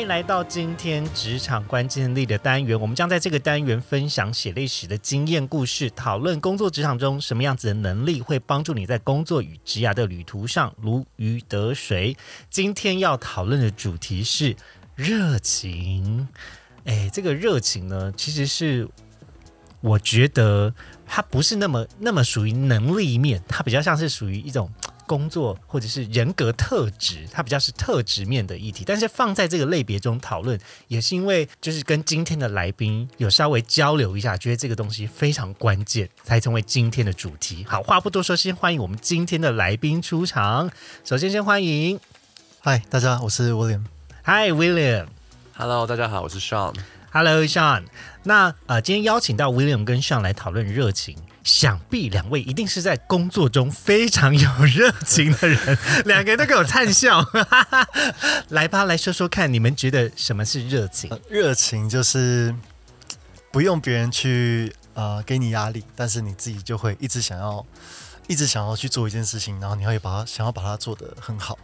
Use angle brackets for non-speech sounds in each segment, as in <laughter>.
欢迎来到今天职场关键力的单元，我们将在这个单元分享写历史的经验故事，讨论工作职场中什么样子的能力会帮助你在工作与职涯的旅途上如鱼得水。今天要讨论的主题是热情。哎，这个热情呢，其实是我觉得它不是那么那么属于能力面，它比较像是属于一种工作或者是人格特质，它比较是特质面的议题。但是放在这个类别中讨论，也是因为就是跟今天的来宾有稍微交流一下，觉得这个东西非常关键，才成为今天的主题。好，话不多说，先欢迎我们今天的来宾出场。首先，先欢迎，嗨，大家，我是 William。嗨，William。Hello，大家好，我是 Sean。Hello, Sean。那呃，今天邀请到 William 跟 Sean 来讨论热情，想必两位一定是在工作中非常有热情的人，<laughs> 两个人都给我灿笑。<laughs> 来吧，来说说看，你们觉得什么是热情？呃热情就是不用别人去呃给你压力，但是你自己就会一直想要，一直想要去做一件事情，然后你会把它想要把它做得很好。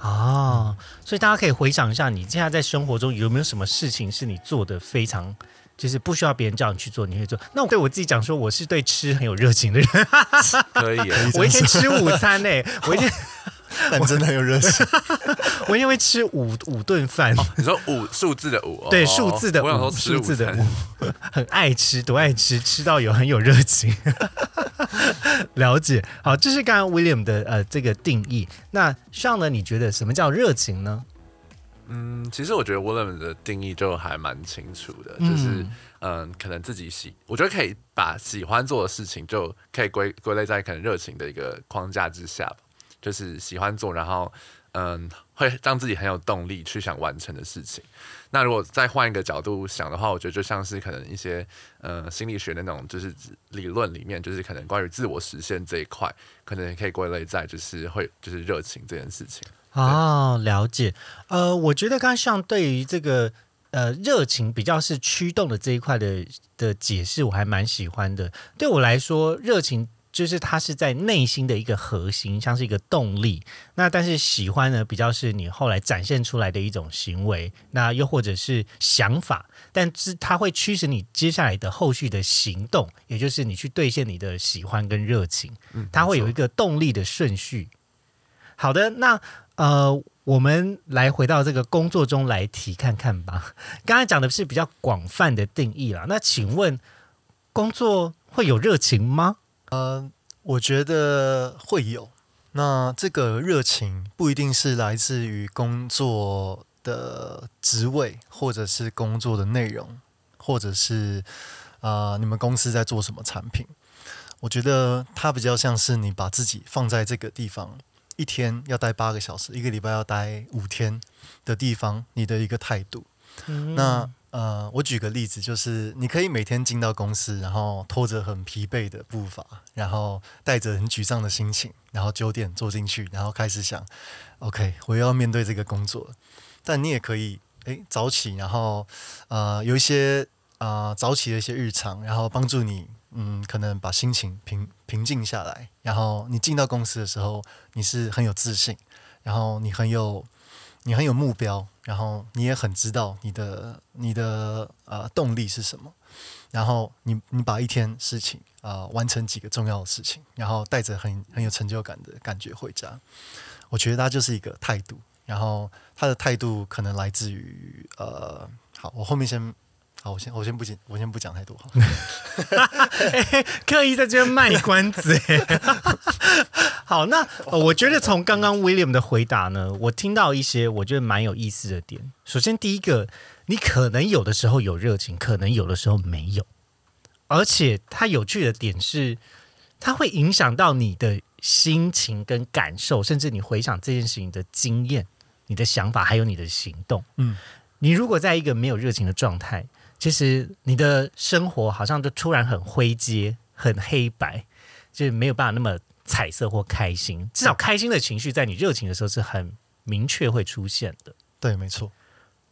哦，所以大家可以回想一下，你现在在生活中有没有什么事情是你做的非常，就是不需要别人叫你去做，你会做？那我对我自己讲说，我是对吃很有热情的人，<laughs> 可以耶，我一天吃午餐呢、<laughs> 我一天但真的很有热情，<laughs> 我一天会吃五五顿饭。你说五数字的五，对，哦数字的五，数字的五，很爱吃，多爱吃，吃到有很有热情。了解，好，这是刚刚 William 的呃这个定义。那上呢？你觉得什么叫热情呢？嗯，其实我觉得 William 的定义就还蛮清楚的，嗯就是嗯，可能自己喜，我觉得可以把喜欢做的事情就可以归归类在可能热情的一个框架之下吧，就是喜欢做，然后嗯，会让自己很有动力去想完成的事情。那如果再换一个角度想的话，我觉得就像是可能一些呃心理学的那种就是理论里面，就是可能关于自我实现这一块，可能也可以归类在就是会就是热情这件事情。哦，了解。呃，我觉得刚刚像对于这个呃热情比较是驱动的这一块的的解释，我还蛮喜欢的。对我来说，热情就是它是在内心的一个核心，像是一个动力。那但是喜欢呢，比较是你后来展现出来的一种行为，那又或者是想法，但是它会驱使你接下来的后续的行动，也就是你去兑现你的喜欢跟热情。嗯，它会有一个动力的顺序。好的，那呃，我们来回到这个工作中来提看看吧。<laughs> 刚才讲的是比较广泛的定义啦，那请问工作会有热情吗？呃，我觉得会有。那这个热情不一定是来自于工作的职位，或者是工作的内容，或者是啊、你们公司在做什么产品。我觉得它比较像是你把自己放在这个地方，一天要待八个小时，一个礼拜要待五天的地方，你的一个态度。那呃，我举个例子，就是你可以每天进到公司，然后拖着很疲惫的步伐，然后带着很沮丧的心情，然后九点坐进去，然后开始想，OK，我又要面对这个工作了。但你也可以诶早起，然后呃有一些啊、呃早起的一些日常，然后帮助你嗯可能把心情平平静下来，然后你进到公司的时候，你是很有自信，然后你很有你很有目标，然后你也很知道你的你的呃动力是什么，然后你你把一天事情啊、完成几个重要的事情，然后带着很很有成就感的感觉回家，我觉得它就是一个态度，然后他的态度可能来自于呃，好，我后面先。好，我先我先不讲，我先不讲太多好。<laughs> 刻意在这边卖关子哎。<laughs> 好，那、呃我觉得从刚刚 William 的回答呢，我听到一些我觉得蛮有意思的点。首先，第一个，你可能有的时候有热情，可能有的时候没有，而且它有趣的点是，它会影响到你的心情跟感受，甚至你回想这件事情的经验、你的想法，还有你的行动。嗯，你如果在一个没有热情的状态，其实你的生活好像就突然很灰阶、很黑白，就是没有办法那么彩色或开心。至少开心的情绪在你热情的时候是很明确会出现的。对，没错。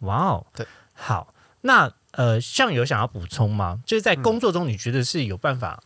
哇哦，对，好，那呃，像有想要补充吗？就是在工作中，你觉得是有办法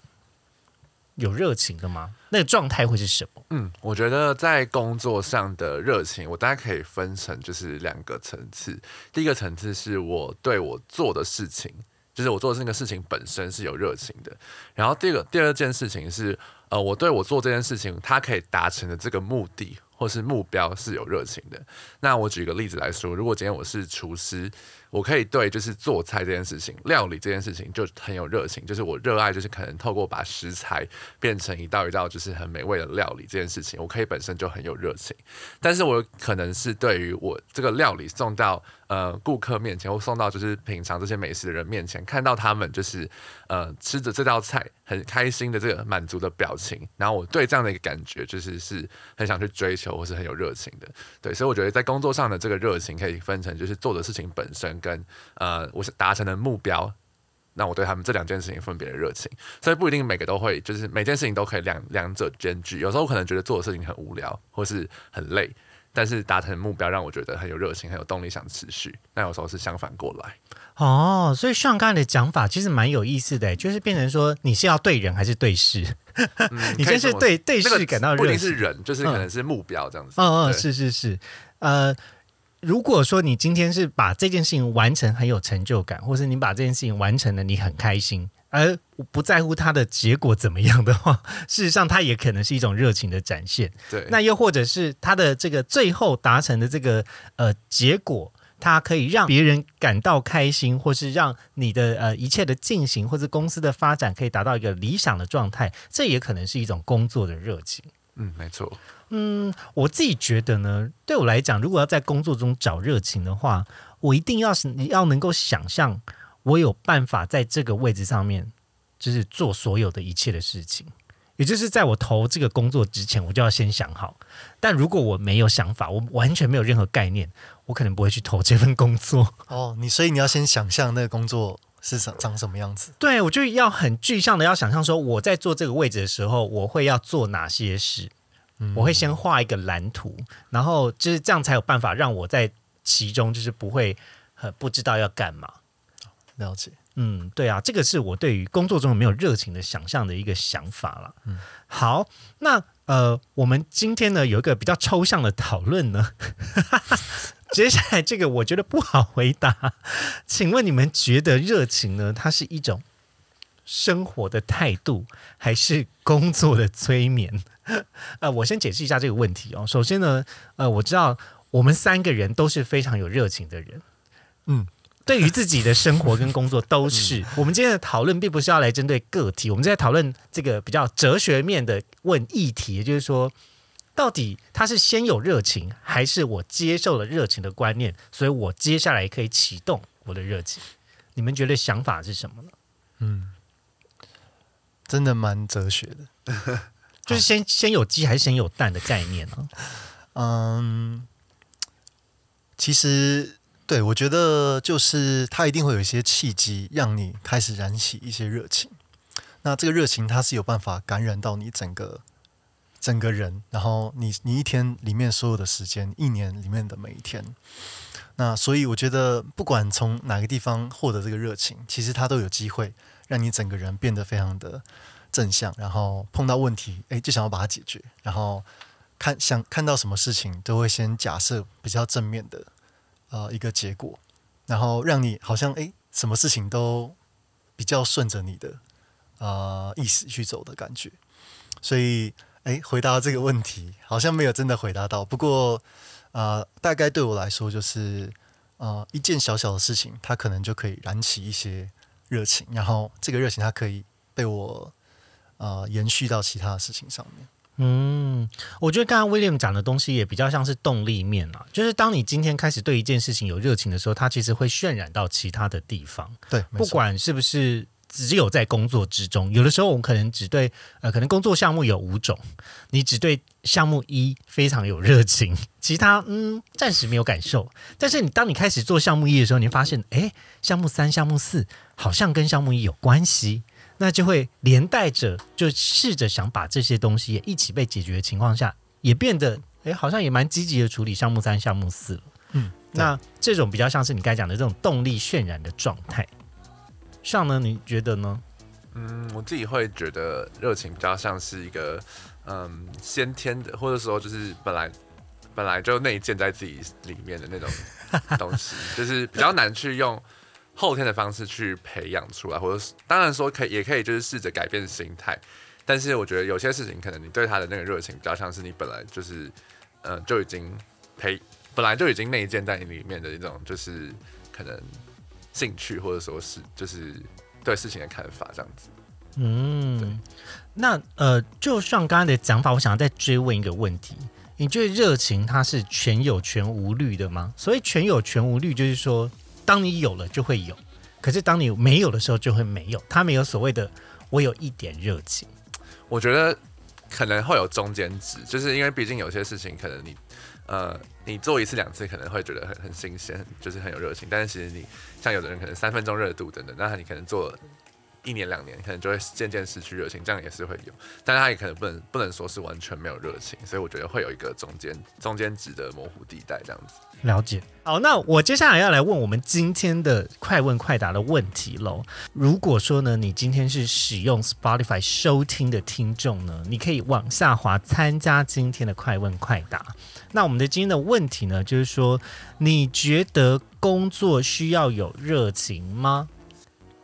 有热情的吗？那个状态会是什么？嗯，我觉得在工作上的热情，我大概可以分成就是两个层次。第一个层次是我对我做的事情，就是我做的那个事情本身是有热情的。然后第二个第二件事情是，呃，我对我做这件事情，它可以达成的这个目的或是目标是有热情的。那我举个例子来说，如果今天我是厨师。我可以对就是做菜这件事情、料理这件事情就很有热情，就是我热爱，就是可能透过把食材变成一道一道就是很美味的料理这件事情，我可以本身就很有热情。但是我可能是对于我这个料理送到呃顾客面前，或送到就是品尝这些美食的人面前，看到他们就是呃吃着这道菜很开心的这个满足的表情，然后我对这样的一个感觉就是是很想去追求或是很有热情的。对，所以我觉得在工作上的这个热情可以分成就是做的事情本身。跟呃，我是达成的目标，那我对他们这两件事情分别的热情，所以不一定每个都会，就是每件事情都可以两两者兼具。有时候我可能觉得做的事情很无聊，或是很累，但是达成目标让我觉得很有热情，很有动力想持续。那有时候是相反过来。哦，所以像刚才的讲法其实蛮有意思的，就是变成说你是要对人还是对事？<laughs> 你真是对对事感到热情，不一定是人，就是可能是目标这样子。嗯嗯，是是是，呃。如果说你今天是把这件事情完成很有成就感，或是你把这件事情完成了你很开心，而不在乎它的结果怎么样的话，<laughs> 事实上它也可能是一种热情的展现。对，那又或者是它的这个最后达成的这个呃结果，它可以让别人感到开心，或是让你的呃一切的进行或是公司的发展可以达到一个理想的状态，这也可能是一种工作的热情。嗯，没错。嗯，我自己觉得呢，对我来讲，如果要在工作中找热情的话，我一定要是你要能够想象，我有办法在这个位置上面，就是做所有的一切的事情。也就是在我投这个工作之前，我就要先想好。但如果我没有想法，我完全没有任何概念，我可能不会去投这份工作。<laughs> 哦，你所以你要先想象那个工作是长长什么样子。对，我就要很具象的要想象说，我在做这个位置的时候，我会要做哪些事。我会先画一个蓝图，然后就是这样才有办法让我在其中就是不会很不知道要干嘛。了解，嗯，对啊，这个是我对于工作中有没有热情的想象的一个想法了。嗯，好，那呃，我们今天呢有一个比较抽象的讨论呢，<laughs> 接下来这个我觉得不好回答，请问你们觉得热情呢，它是一种生活的态度，还是工作的催眠？<laughs> 呃，我先解释一下这个问题哦。首先呢，呃，我知道我们三个人都是非常有热情的人，嗯，对于自己的生活跟工作都是。<laughs> 我们今天的讨论并不是要来针对个体，我们在讨论这个比较哲学面的问议题，也就是说，到底他是先有热情，还是我接受了热情的观念，所以我接下来可以启动我的热情？你们觉得想法是什么呢？嗯，真的蛮哲学的。<laughs> 就是先先有鸡还是先有蛋的概念呢？<laughs> 嗯，其实对我觉得就是它一定会有一些契机，让你开始燃起一些热情。那这个热情它是有办法感染到你整个整个人，然后你你一天里面所有的时间，一年里面的每一天。那所以我觉得不管从哪个地方获得这个热情，其实它都有机会让你整个人变得非常的。正向，然后碰到问题，哎，就想要把它解决，然后看想看到什么事情，都会先假设比较正面的呃一个结果，然后让你好像哎，什么事情都比较顺着你的呃意思去走的感觉。所以，哎，回答这个问题好像没有真的回答到，不过呃，大概对我来说就是呃一件小小的事情，它可能就可以燃起一些热情，然后这个热情它可以被我。呃，延续到其他的事情上面。嗯，我觉得刚刚 William 讲的东西也比较像是动力面啊，就是当你今天开始对一件事情有热情的时候，它其实会渲染到其他的地方。对，不管是不是只有在工作之中，有的时候我们可能只对呃，可能工作项目有五种，你只对项目一非常有热情，其他嗯暂时没有感受。但是你当你开始做项目一的时候，你发现哎，项目三、项目四好像跟项目一有关系，那就会连带着就试着想把这些东西也一起被解决的情况下，也变得哎好像也蛮积极的处理项目三、项目四了。嗯，那这种比较像是你刚才讲的这种动力渲染的状态。上呢？你觉得呢？嗯，我自己会觉得热情比较像是一个嗯先天的，或者说就是本来本来就内建在自己里面的那种东西，<laughs> 就是比较难去用后天的方式去培养出来，或者当然说可以也可以就是试着改变心态，但是我觉得有些事情可能你对他的那个热情比较像是你本来就是嗯就已经培本来就已经内建在你里面的一种就是可能。兴趣或者说是就是对事情的看法这样子。嗯，那呃，就像刚刚的讲法，我想要再追问一个问题：你觉得热情它是全有全无虑的吗？所谓全有全无虑就是说，当你有了就会有，可是当你没有的时候就会没有。它没有所谓的我有一点热情。我觉得可能会有中间值，就是因为毕竟有些事情可能你。呃，你做一次两次可能会觉得很很新鲜，就是很有热情。但是其实你像有的人可能三分钟热度等等，那你可能做一年两年，可能就会渐渐失去热情，这样也是会有。但他也可能不能不能说是完全没有热情，所以我觉得会有一个中间中间值的模糊地带这样子。了解。好，那我接下来要来问我们今天的快问快答的问题喽。如果说呢，你今天是使用 Spotify 收听的听众呢，你可以往下滑参加今天的快问快答。那我们的今天的问题呢，就是说，你觉得工作需要有热情吗？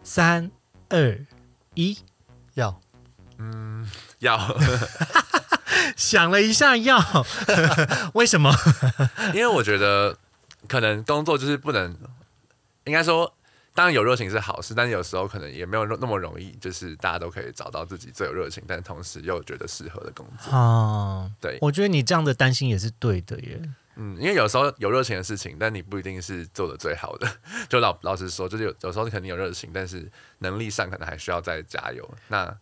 三二一，要，嗯，要。<laughs> 想了一下，要，<laughs> 为什么？<laughs> 因为我觉得可能工作就是不能，应该说。当然有热情是好事，但是有时候可能也没有那么容易，就是大家都可以找到自己最有热情，但同时又觉得适合的工作。啊，对，我觉得你这样的担心也是对的耶。嗯，因为有时候有热情的事情，但你不一定是做的最好的。<laughs> 就老老实说，就是有有时候你肯定有热情，但是能力上可能还需要再加油。那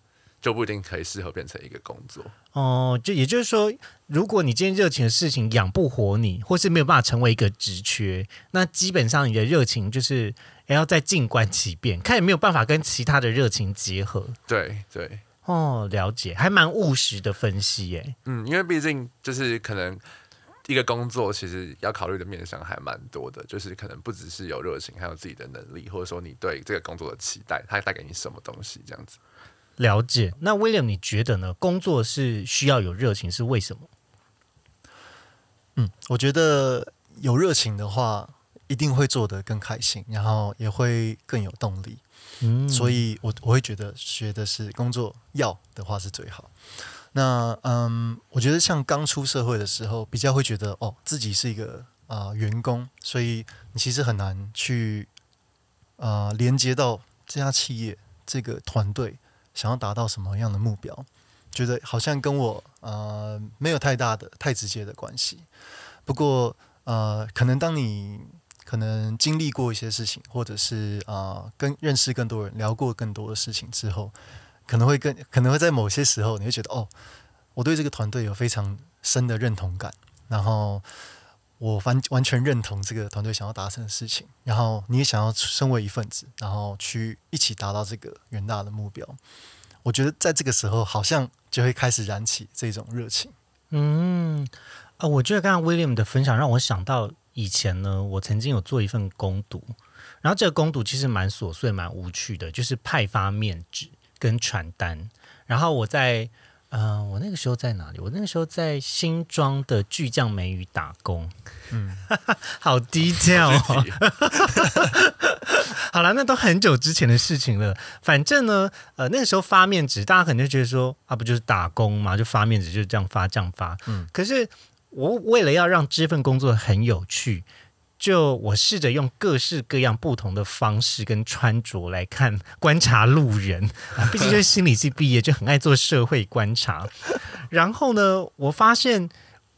就不一定可以适合变成一个工作哦。就也就是说，如果你今天热情的事情养不活你，或是没有办法成为一个职缺，那基本上你的热情就是也要再静观其变，看有没有办法跟其他的热情结合。对对，哦，了解，还蛮务实的分析耶。嗯，因为毕竟就是可能一个工作其实要考虑的面向还蛮多的，就是可能不只是有热情，还有自己的能力，或者说你对这个工作的期待，它带给你什么东西这样子。了解，那威廉，你觉得呢？工作是需要有热情，是为什么？嗯，我觉得有热情的话，一定会做得更开心，然后也会更有动力。嗯，所以我我会觉得学的是工作要的话是最好。那嗯，我觉得像刚出社会的时候，比较会觉得哦，自己是一个啊员工，所以你其实很难去啊连接到这家企业这个团队。想要达到什么样的目标？觉得好像跟我呃没有太大的、太直接的关系。不过呃，可能当你可能经历过一些事情，或者是啊跟认识更多人、聊过更多的事情之后，可能会更可能会在某些时候，你会觉得哦，我对这个团队有非常深的认同感，然后我完完全认同这个团队想要达成的事情，然后你也想要身为一份子，然后去一起达到这个远大的目标。我觉得在这个时候，好像就会开始燃起这种热情。嗯，啊，我觉得刚刚 William 的分享让我想到以前呢，我曾经有做一份攻读，然后这个攻读其实蛮琐碎、蛮无趣的，就是派发面纸跟传单。然后我在，嗯，我那个时候在哪里？我那个时候在新庄的巨匠美语打工。嗯，<laughs> 好低调哦。<laughs> 好了，那都很久之前的事情了。反正呢，呃，那个时候发面纸，大家可能就觉得说，啊，不就是打工嘛，就发面纸，就这样发，这样发。嗯。可是我为了要让这份工作很有趣，就我试着用各式各样不同的方式跟穿着来看观察路人，<laughs> 毕竟就是心理系毕业，就很爱做社会观察。然后呢，我发现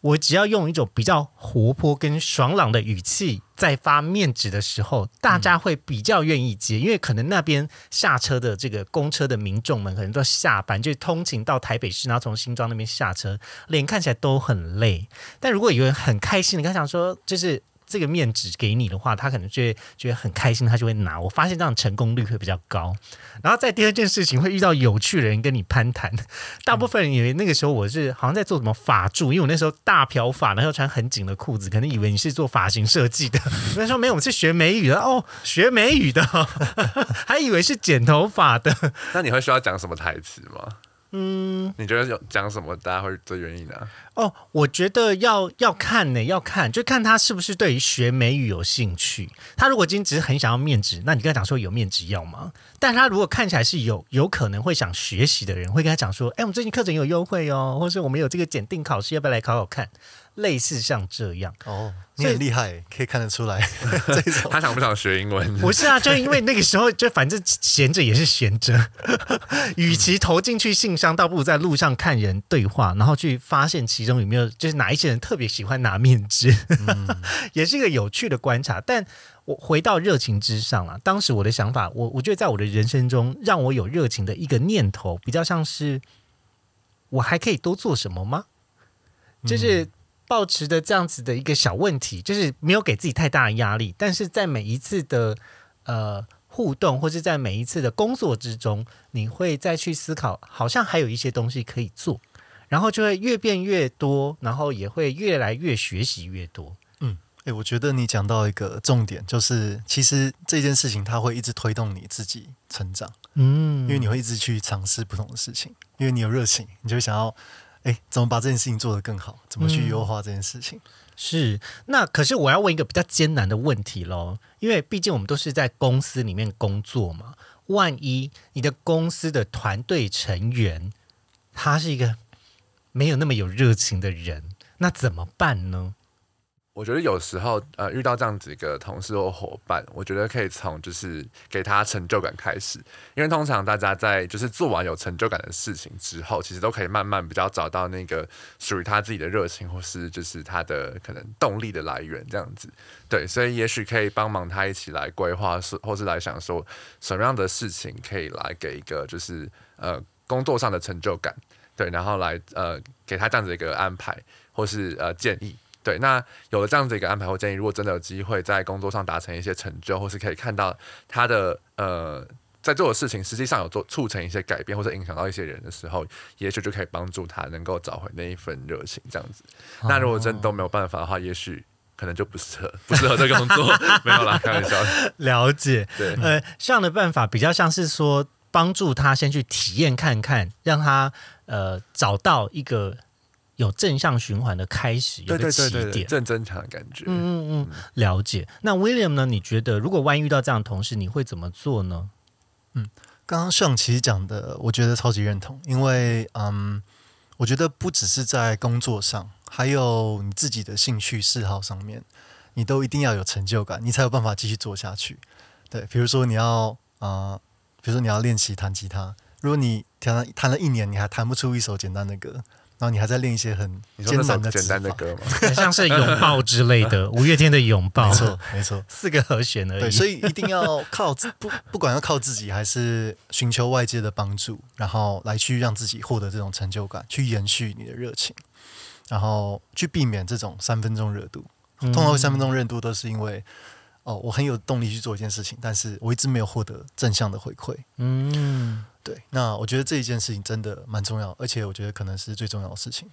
我只要用一种比较活泼跟爽朗的语气在发面纸的时候，大家会比较愿意接，因为可能那边下车的这个公车的民众们可能都下班，就通勤到台北市，然后从新庄那边下车，脸看起来都很累。但如果有人很开心的刚想说，就是。这个面纸给你的话，他可能就会觉得很开心，他就会拿。我发现这样成功率会比较高。然后在第二件事情会遇到有趣的人跟你攀谈，大部分人以为那个时候我是好像在做什么法助，因为我那时候大漂发，然后穿很紧的裤子，可能以为你是做发型设计的。<laughs> 那时候没有，我们是学美语的哦，学美语的，还以为是剪头发的。那你会需要讲什么台词吗？嗯，你觉得有讲什么大家会最愿意呢？哦，我觉得要要看呢，要看就看他是不是对于学美语有兴趣。他如果今天只是很想要面子，那你跟他讲说有面子要吗？但他如果看起来是有有可能会想学习的人，会跟他讲说：“哎，我们最近课程有优惠哦，或是我们有这个检定考试，要不要来考考看？”类似像这样哦，你很厉害，可以看得出来。<laughs> 他想不想学英文？不是啊，就因为那个时候就反正闲着也是闲着，<laughs> 与其投进去信箱，倒不如在路上看人对话，然后去发现其中有没有就是哪一些人特别喜欢拿面纸，<laughs> 也是一个有趣的观察。但我回到热情之上啊，当时我的想法，我我觉得在我的人生中，让我有热情的一个念头，比较像是我还可以多做什么吗？就是。保持的这样子的一个小问题，就是没有给自己太大的压力，但是在每一次的呃互动，或是在每一次的工作之中，你会再去思考，好像还有一些东西可以做，然后就会越变越多，然后也会越来越学习越多。嗯，诶，我觉得你讲到一个重点，就是其实这件事情它会一直推动你自己成长，嗯，因为你会一直去尝试不同的事情，因为你有热情，你就想要。哎，怎么把这件事情做得更好？怎么去优化这件事情？是那可是我要问一个比较艰难的问题喽，因为毕竟我们都是在公司里面工作嘛。万一你的公司的团队成员他是一个没有那么有热情的人，那怎么办呢？我觉得有时候，呃，遇到这样子一个同事或伙伴，我觉得可以从就是给他成就感开始，因为通常大家在就是做完有成就感的事情之后，其实都可以慢慢比较找到那个属于他自己的热情，或是就是他的可能动力的来源这样子。对，所以也许可以帮忙他一起来规划，是或是来想说什么样的事情可以来给一个就是呃工作上的成就感，对，然后来呃给他这样子一个安排或是呃建议。对，那有了这样子一个安排我建议，如果真的有机会在工作上达成一些成就，或是可以看到他的呃在做的事情实际上有做促成一些改变，或者影响到一些人的时候，也许就可以帮助他能够找回那一份热情。这样子，那如果真的都没有办法的话，也许可能就不适合不适合这个工作。<laughs> 没有啦，开玩笑。<laughs> 了解。对，呃，这样的办法比较像是说帮助他先去体验看看，让他呃找到一个。有正向循环的开始，有个起点，正增强的感觉。嗯嗯嗯，了解。那 William 呢？你觉得如果万一遇到这样的同事，你会怎么做呢？嗯，刚刚上其实讲的，我觉得超级认同。因为，嗯，我觉得不只是在工作上，还有你自己的兴趣嗜好上面，你都一定要有成就感，你才有办法继续做下去。对，比如说你要啊，比如说你要练习弹吉他，如果你弹了弹了一年，你还弹不出一首简单的歌。然后你还在练一些很艰难的简单的歌吗？<laughs> 像是拥抱之类的，<laughs> 五月天的拥抱，没错，没错，四个和弦而已。对，所以一定要靠自 <laughs> 不不管要靠自己还是寻求外界的帮助，然后来去让自己获得这种成就感，去延续你的热情，然后去避免这种三分钟热度。通常三分钟热度都是因为哦，我很有动力去做一件事情，但是我一直没有获得正向的回馈。嗯。对，那我觉得这一件事情真的蛮重要，而且我觉得可能是最重要的事情。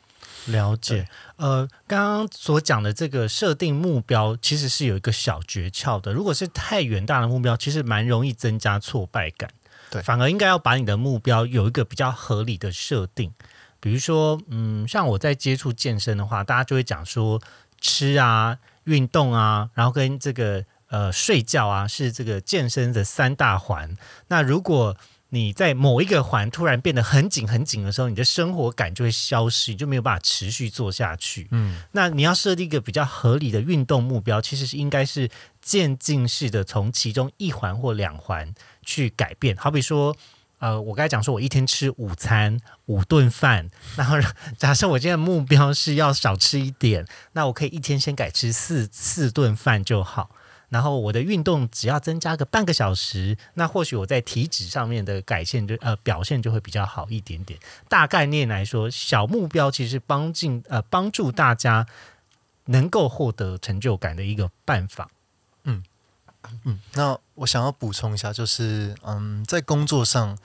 了解，呃，刚刚所讲的这个设定目标，其实是有一个小诀窍的。如果是太远大的目标，其实蛮容易增加挫败感。对，反而应该要把你的目标有一个比较合理的设定。比如说，嗯，像我在接触健身的话，大家就会讲说，吃啊、运动啊，然后跟这个呃睡觉啊，是这个健身的三大环。那如果你在某一个环突然变得很紧很紧的时候，你的生活感就会消失，你就没有办法持续做下去。嗯，那你要设定一个比较合理的运动目标，其实是应该是渐进式的，从其中一环或两环去改变。好比说，呃，我刚才讲说我一天吃午餐五顿饭，然后 <laughs> 假设我今天的目标是要少吃一点，那我可以一天先改吃四四顿饭就好。然后我的运动只要增加个半个小时，那或许我在体脂上面的改善就呃表现就会比较好一点点。大概念来说，小目标其实帮进呃帮助大家能够获得成就感的一个办法。嗯嗯，那我想要补充一下，就是嗯，在工作上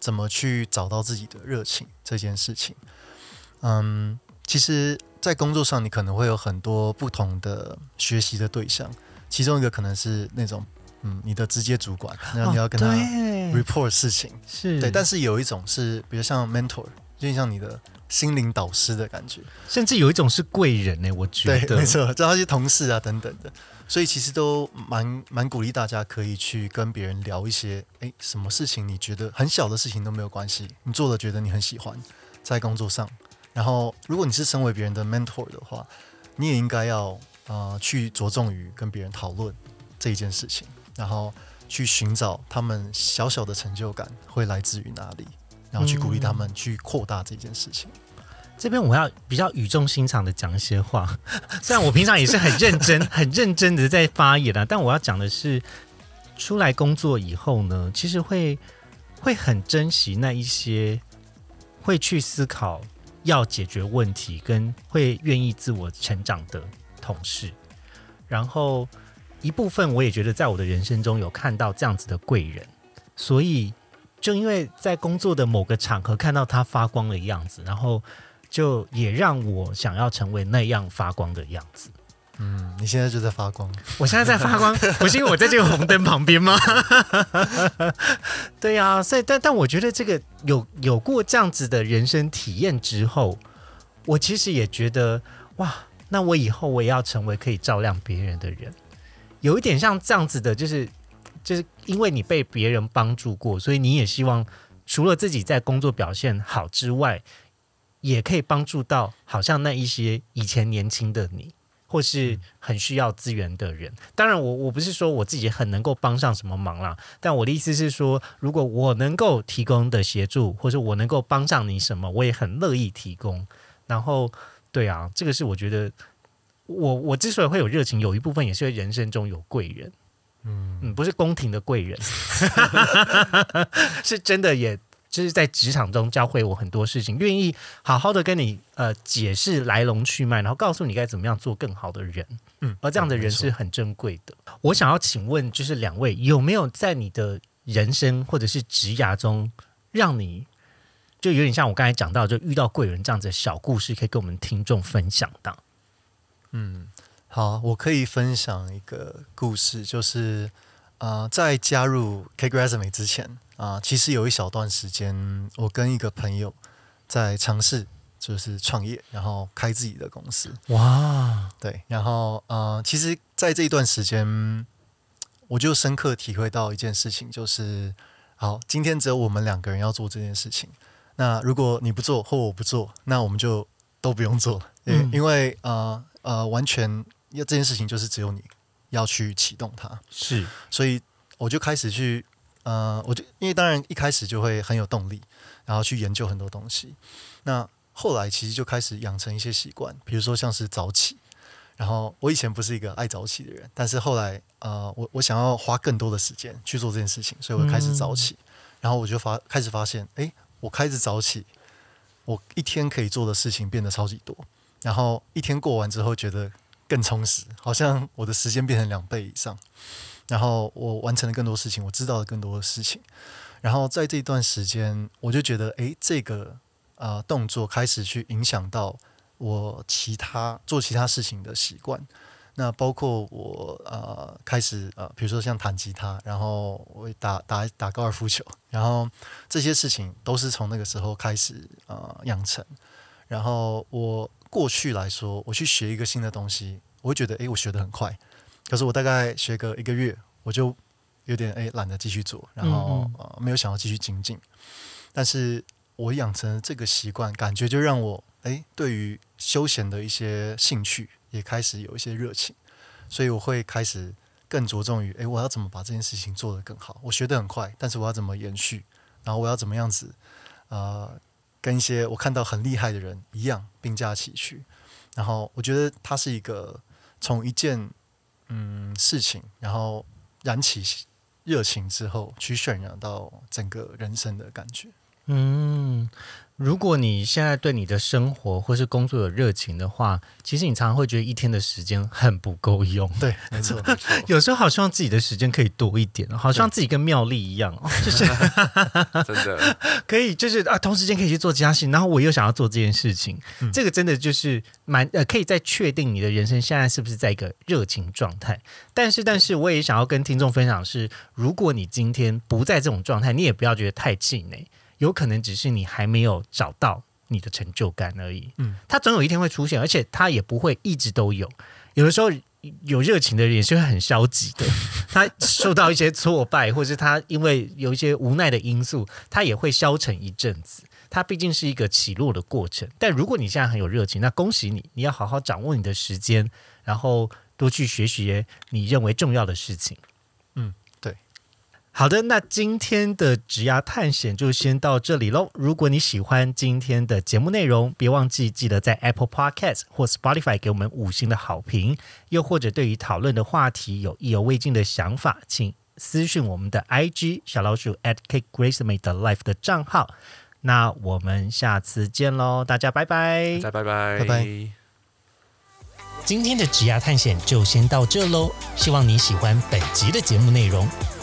怎么去找到自己的热情这件事情。嗯，其实，在工作上你可能会有很多不同的学习的对象，其中一个可能是那种嗯你的直接主管，然后你要跟他 report 事情，是。对。但是有一种是，比如像 mentor，就像你的心灵导师的感觉，甚至有一种是贵人呢、我觉对，得没错，找那些同事啊等等的，所以其实都蛮蛮鼓励大家可以去跟别人聊一些，诶，什么事情你觉得很小的事情都没有关系，你做了觉得你很喜欢，在工作上，然后如果你是身为别人的 mentor 的话，你也应该要呃去着重于跟别人讨论这一件事情，然后去寻找他们小小的成就感会来自于哪里，然后去鼓励他们去扩大这件事情。这边我要比较语重心长的讲一些话，<laughs> 虽然我平常也是很认真、<laughs> 很认真的在发言啊，但我要讲的是，出来工作以后呢，其实会会很珍惜那一些会去思考要解决问题，跟会愿意自我成长的同事。然后一部分我也觉得，在我的人生中有看到这样子的贵人，所以就因为在工作的某个场合看到他发光的样子，然后就也让我想要成为那样发光的样子。嗯，你现在就在发光。我现在在发光，<laughs> 不是因为我在这个红灯旁边吗？<laughs> 对呀、所以但但我觉得这个有有过这样子的人生体验之后，我其实也觉得哇，那我以后我也要成为可以照亮别人的人，有一点像这样子的，就是就是因为你被别人帮助过，所以你也希望除了自己在工作表现好之外，也可以帮助到好像那一些以前年轻的你。或是很需要资源的人，当然我我不是说我自己很能够帮上什么忙啦，但我的意思是说，如果我能够提供的协助，或者我能够帮上你什么，我也很乐意提供。然后，对啊，这个是我觉得我我之所以会有热情，有一部分也是因为人生中有贵人，嗯嗯，不是宫廷的贵人 <laughs> <laughs> 是真的也。就是在职场中教会我很多事情，愿意好好的跟你呃解释来龙去脉，然后告诉你该怎么样做更好的人。嗯而这样的人是很珍贵的。我想要请问，就是两位有没有在你的人生或者是职涯中，让你就有点像我刚才讲到，就遇到贵人这样子的小故事，可以跟我们听众分享到？嗯，好，我可以分享一个故事，就是呃，在加入 K Resume 之前啊、其实有一小段时间，我跟一个朋友在尝试就是创业，然后开自己的公司。哇，对，然后呃，其实，在这一段时间，我就深刻体会到一件事情，就是好，今天只有我们两个人要做这件事情。那如果你不做或我不做，那我们就都不用做了，因、嗯因为呃呃，完全要这件事情就是只有你要去启动它，是所以我就开始去呃，我就因为当然一开始就会很有动力，然后去研究很多东西。那后来其实就开始养成一些习惯，比如说像是早起。然后我以前不是一个爱早起的人，但是后来呃，我我想要花更多的时间去做这件事情，所以我开始早起。然后我就发开始发现，哎，我开始早起，我一天可以做的事情变得超级多。然后一天过完之后，觉得更充实，好像我的时间变成两倍以上。然后我完成了更多事情，我知道了更多的事情。然后在这段时间，我就觉得，诶，这个呃动作开始去影响到我其他做其他事情的习惯。那包括我呃开始呃，比如说像弹吉他，然后我会打打打高尔夫球，然后这些事情都是从那个时候开始呃养成。然后我过去来说，我去学一个新的东西，我会觉得，诶，我学得很快。可是我大概学个一个月，我就有点诶懒得继续做，然后嗯呃没有想要继续精进。但是我养成这个习惯，感觉就让我诶对于休闲的一些兴趣也开始有一些热情，所以我会开始更着重于诶我要怎么把这件事情做得更好。我学得很快，但是我要怎么延续然后我要怎么样子，呃，跟一些我看到很厉害的人一样并驾齐驱。然后我觉得它是一个从一件嗯事情，然后燃起热情之后，去渲染到整个人生的感觉。嗯，如果你现在对你的生活或是工作有热情的话，其实你常常会觉得一天的时间很不够用。对，没错，没错，<laughs> 有时候好希望自己的时间可以多一点，好像自己跟妙丽一样，哦就是 <laughs> 真的，可以，就是啊，同时间可以去做其他事情，然后我又想要做这件事情，嗯。这个真的就是蛮呃，可以再确定你的人生现在是不是在一个热情状态。但是，但是我也想要跟听众分享是，如果你今天不在这种状态，你也不要觉得太气馁，有可能只是你还没有找到你的成就感而已。嗯，它总有一天会出现，而且它也不会一直都有。有的时候有热情的人也是会很消极的，他受到一些挫败，或是他因为有一些无奈的因素，他也会消沉一阵子。它毕竟是一个起落的过程，但如果你现在很有热情，那恭喜你，你要好好掌握你的时间，然后多去学学你认为重要的事情。好的，那今天的职涯探险就先到这里喽。如果你喜欢今天的节目内容，别忘记记得在 Apple Podcast 或 Spotify 给我们五星的好评。又或者对于讨论的话题有意犹未尽的想法，请私讯我们的 IG 小老鼠 at Kate Grace Made Life 的账号。那我们下次见喽，大家拜拜。再拜拜，拜拜今天的职涯探险就先到这喽，希望你喜欢本集的节目内容。